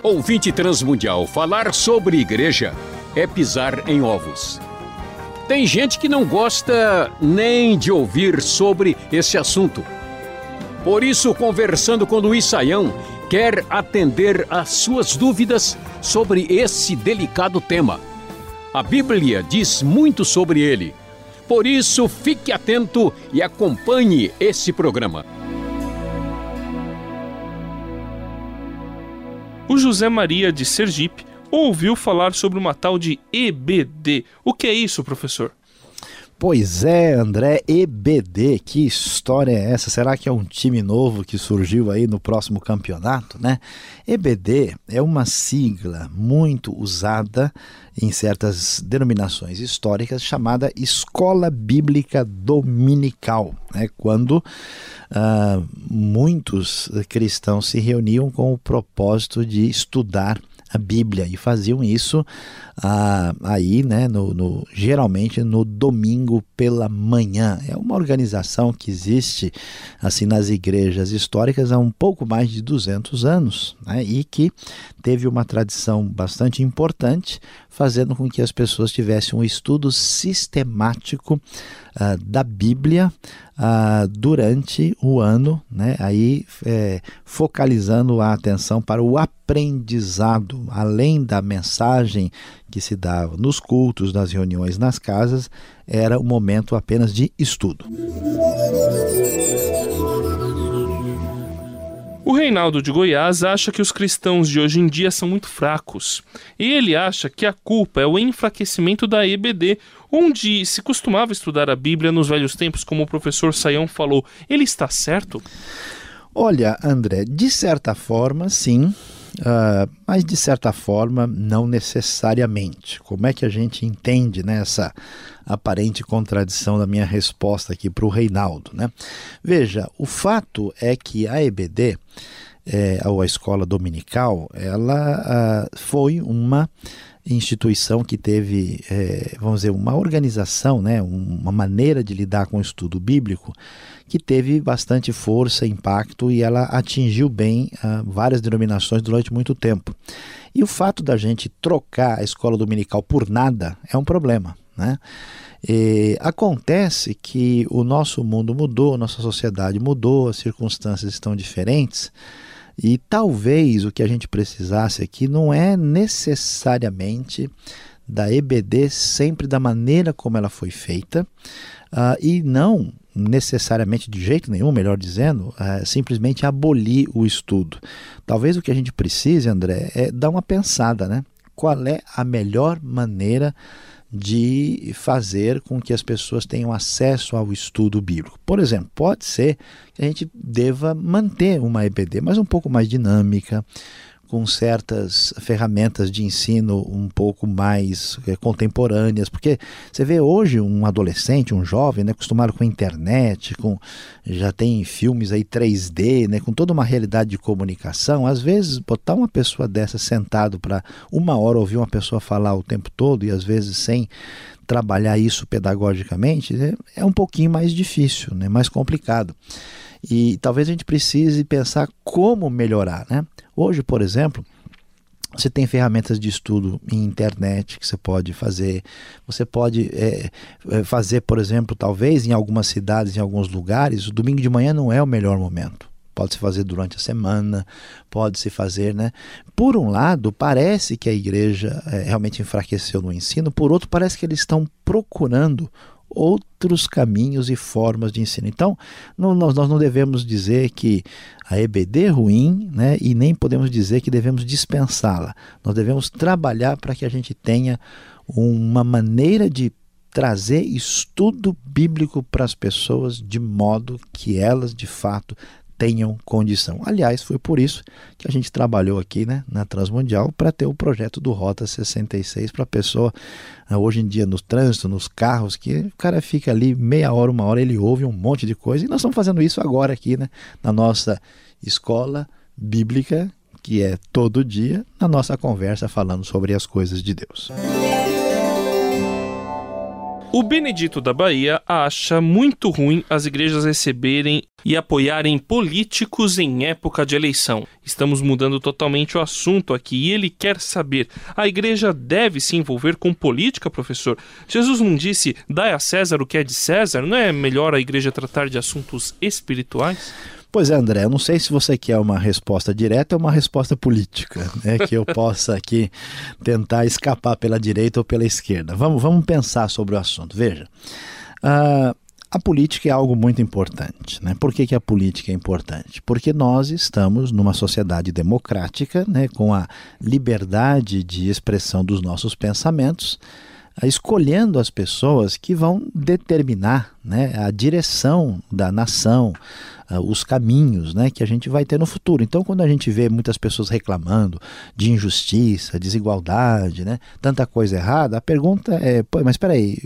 Ouvinte Transmundial, falar sobre igreja é pisar em ovos. Tem gente que não gosta nem de ouvir sobre esse assunto. Por isso, conversando com Luiz Saião, quer atender às suas dúvidas sobre esse delicado tema. A Bíblia diz muito sobre ele. Por isso, fique atento e acompanhe esse programa. O José Maria de Sergipe ouviu falar sobre uma tal de EBD. O que é isso, professor? Pois é, André, EBD, que história é essa? Será que é um time novo que surgiu aí no próximo campeonato, né? EBD é uma sigla muito usada em certas denominações históricas chamada Escola Bíblica Dominical, né? Quando uh, muitos cristãos se reuniam com o propósito de estudar a Bíblia e faziam isso ah, aí, né, no, no, geralmente no domingo pela manhã. É uma organização que existe assim nas igrejas históricas há um pouco mais de 200 anos né, e que teve uma tradição bastante importante, fazendo com que as pessoas tivessem um estudo sistemático uh, da Bíblia uh, durante o ano, né? aí é, focalizando a atenção para o aprendizado, além da mensagem que se dava nos cultos, nas reuniões, nas casas, era um momento apenas de estudo. O Reinaldo de Goiás acha que os cristãos de hoje em dia são muito fracos. E ele acha que a culpa é o enfraquecimento da EBD, onde se costumava estudar a Bíblia nos velhos tempos, como o professor Saião falou. Ele está certo? Olha, André, de certa forma, sim. Uh, mas de certa forma não necessariamente. Como é que a gente entende né, essa aparente contradição da minha resposta aqui para o Reinaldo? Né? Veja, o fato é que a EBD, é, ou a escola dominical, ela uh, foi uma instituição que teve, é, vamos dizer, uma organização, né, uma maneira de lidar com o estudo bíblico que teve bastante força, impacto e ela atingiu bem uh, várias denominações durante muito tempo. E o fato da gente trocar a escola dominical por nada é um problema, né? E acontece que o nosso mundo mudou, nossa sociedade mudou, as circunstâncias estão diferentes. E talvez o que a gente precisasse aqui não é necessariamente da EBD sempre da maneira como ela foi feita, uh, e não necessariamente de jeito nenhum, melhor dizendo, é, simplesmente abolir o estudo. Talvez o que a gente precise, André, é dar uma pensada, né? Qual é a melhor maneira de fazer com que as pessoas tenham acesso ao estudo bíblico. Por exemplo, pode ser que a gente deva manter uma EBD, mas um pouco mais dinâmica, com certas ferramentas de ensino um pouco mais é, contemporâneas, porque você vê hoje um adolescente, um jovem, né, acostumado com a internet, com já tem filmes aí 3D, né, com toda uma realidade de comunicação, às vezes botar uma pessoa dessa sentado para uma hora ouvir uma pessoa falar o tempo todo e às vezes sem trabalhar isso pedagogicamente, né, é um pouquinho mais difícil, né, mais complicado. E talvez a gente precise pensar como melhorar, né? Hoje, por exemplo, você tem ferramentas de estudo em internet que você pode fazer. Você pode é, fazer, por exemplo, talvez em algumas cidades, em alguns lugares, o domingo de manhã não é o melhor momento. Pode se fazer durante a semana, pode se fazer, né? Por um lado, parece que a igreja é, realmente enfraqueceu no ensino, por outro, parece que eles estão procurando outros caminhos e formas de ensino. Então, não, nós, nós não devemos dizer que a EBD é ruim, né, e nem podemos dizer que devemos dispensá-la. Nós devemos trabalhar para que a gente tenha uma maneira de trazer estudo bíblico para as pessoas de modo que elas de fato tenham condição. Aliás, foi por isso que a gente trabalhou aqui né, na Transmundial para ter o projeto do Rota 66 para a pessoa, ah, hoje em dia no trânsito, nos carros, que o cara fica ali meia hora, uma hora, ele ouve um monte de coisa e nós estamos fazendo isso agora aqui né, na nossa escola bíblica, que é todo dia, na nossa conversa falando sobre as coisas de Deus. O Benedito da Bahia acha muito ruim as igrejas receberem e apoiarem políticos em época de eleição. Estamos mudando totalmente o assunto aqui e ele quer saber: a igreja deve se envolver com política, professor? Jesus não disse: dai a César o que é de César? Não é melhor a igreja tratar de assuntos espirituais? Pois é, André, eu não sei se você quer uma resposta direta ou uma resposta política, né, que eu possa aqui tentar escapar pela direita ou pela esquerda. Vamos, vamos pensar sobre o assunto. Veja, uh, a política é algo muito importante. Né? Por que, que a política é importante? Porque nós estamos numa sociedade democrática, né, com a liberdade de expressão dos nossos pensamentos escolhendo as pessoas que vão determinar né, a direção da nação, os caminhos né, que a gente vai ter no futuro. Então, quando a gente vê muitas pessoas reclamando de injustiça, desigualdade, né, tanta coisa errada, a pergunta é: mas espera aí,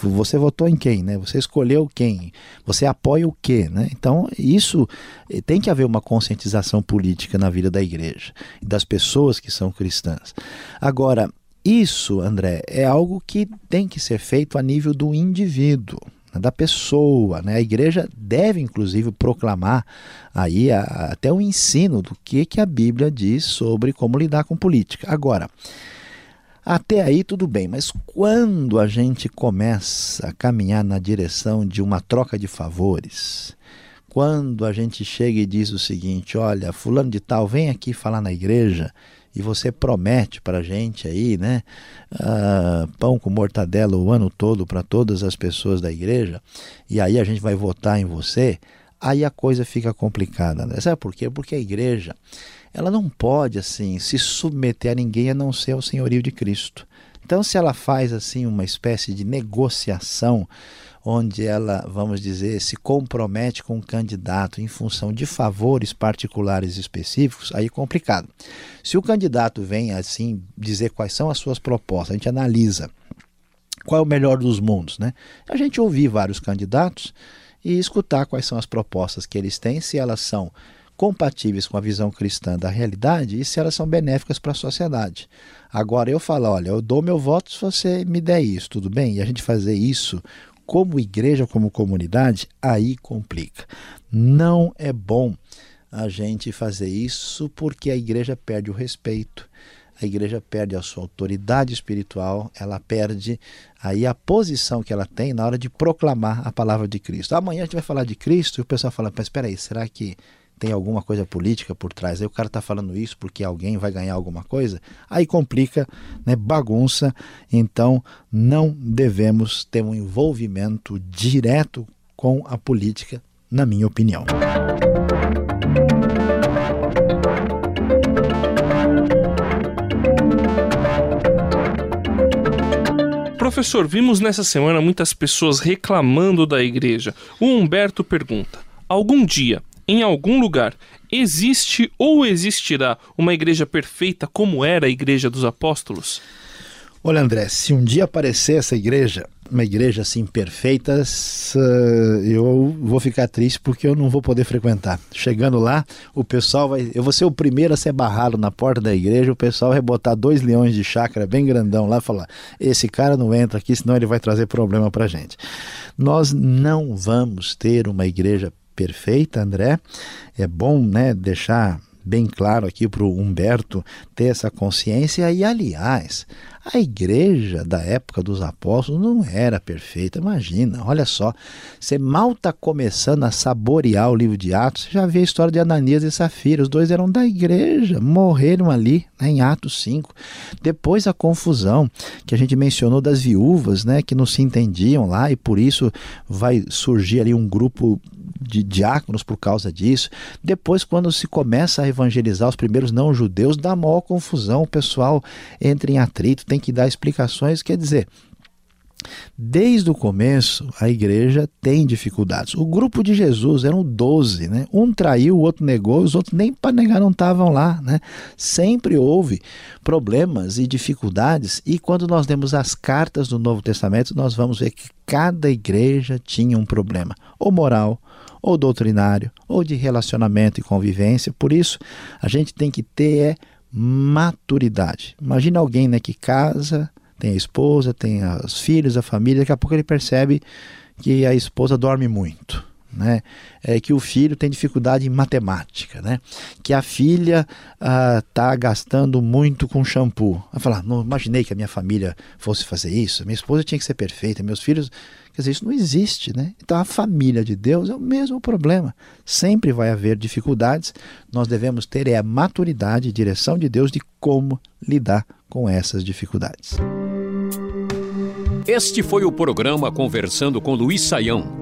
você votou em quem? Né? Você escolheu quem? Você apoia o quê? Né? Então, isso eh, tem que haver uma conscientização política na vida da igreja das pessoas que são cristãs. Agora, isso, André, é algo que tem que ser feito a nível do indivíduo, né, da pessoa. Né? A igreja deve, inclusive, proclamar aí a, até o ensino do que, que a Bíblia diz sobre como lidar com política. Agora, até aí tudo bem, mas quando a gente começa a caminhar na direção de uma troca de favores, quando a gente chega e diz o seguinte: olha, fulano de tal, vem aqui falar na igreja e você promete para a gente aí, né, uh, pão com mortadela o ano todo para todas as pessoas da igreja, e aí a gente vai votar em você, aí a coisa fica complicada. Né? Sabe por quê? Porque a igreja ela não pode assim se submeter a ninguém a não ser o senhorio de Cristo. Então, se ela faz assim uma espécie de negociação onde ela, vamos dizer, se compromete com um candidato em função de favores particulares específicos, aí é complicado. Se o candidato vem assim dizer quais são as suas propostas, a gente analisa qual é o melhor dos mundos, né? A gente ouvir vários candidatos e escutar quais são as propostas que eles têm, se elas são compatíveis com a visão cristã da realidade e se elas são benéficas para a sociedade. Agora eu falo, olha, eu dou meu voto se você me der isso, tudo bem? E a gente fazer isso como igreja, como comunidade, aí complica. Não é bom a gente fazer isso porque a igreja perde o respeito, a igreja perde a sua autoridade espiritual, ela perde aí a posição que ela tem na hora de proclamar a palavra de Cristo. Amanhã a gente vai falar de Cristo e o pessoal fala, mas espera aí, será que tem alguma coisa política por trás. Aí o cara está falando isso porque alguém vai ganhar alguma coisa. Aí complica, né, bagunça. Então não devemos ter um envolvimento direto com a política, na minha opinião. Professor, vimos nessa semana muitas pessoas reclamando da igreja. O Humberto pergunta: algum dia em algum lugar existe ou existirá uma igreja perfeita como era a igreja dos apóstolos? Olha, André, se um dia aparecer essa igreja, uma igreja assim perfeita, eu vou ficar triste porque eu não vou poder frequentar. Chegando lá, o pessoal vai. Eu vou ser o primeiro a ser barrado na porta da igreja, o pessoal vai botar dois leões de chácara bem grandão lá e falar: esse cara não entra aqui, senão ele vai trazer problema pra gente. Nós não vamos ter uma igreja perfeita, André. É bom né, deixar bem claro aqui para o Humberto ter essa consciência. E, aliás, a igreja da época dos apóstolos não era perfeita. Imagina, olha só, você mal está começando a saborear o livro de Atos, você já vê a história de Ananias e Safira. Os dois eram da igreja, morreram ali né, em Atos 5. Depois a confusão que a gente mencionou das viúvas, né, que não se entendiam lá e por isso vai surgir ali um grupo de diáconos por causa disso. Depois, quando se começa a evangelizar os primeiros não-judeus, dá maior confusão, o pessoal entra em atrito, tem que dar explicações. Quer dizer, Desde o começo, a igreja tem dificuldades. O grupo de Jesus eram 12, né? Um traiu, o outro negou, os outros nem para negar não estavam lá, né? Sempre houve problemas e dificuldades, e quando nós lemos as cartas do Novo Testamento, nós vamos ver que cada igreja tinha um problema, ou moral, ou doutrinário, ou de relacionamento e convivência. Por isso, a gente tem que ter é, maturidade. Imagina alguém né, que casa, tem a esposa, tem os filhos, a família, daqui a pouco ele percebe que a esposa dorme muito. Né? É que o filho tem dificuldade em matemática, né? Que a filha está ah, gastando muito com shampoo. Vai falar, não imaginei que a minha família fosse fazer isso. Minha esposa tinha que ser perfeita, meus filhos. Quer dizer, isso não existe, né? Então a família de Deus é o mesmo problema. Sempre vai haver dificuldades. Nós devemos ter é a maturidade e direção de Deus de como lidar com essas dificuldades. Este foi o programa Conversando com Luiz Saião.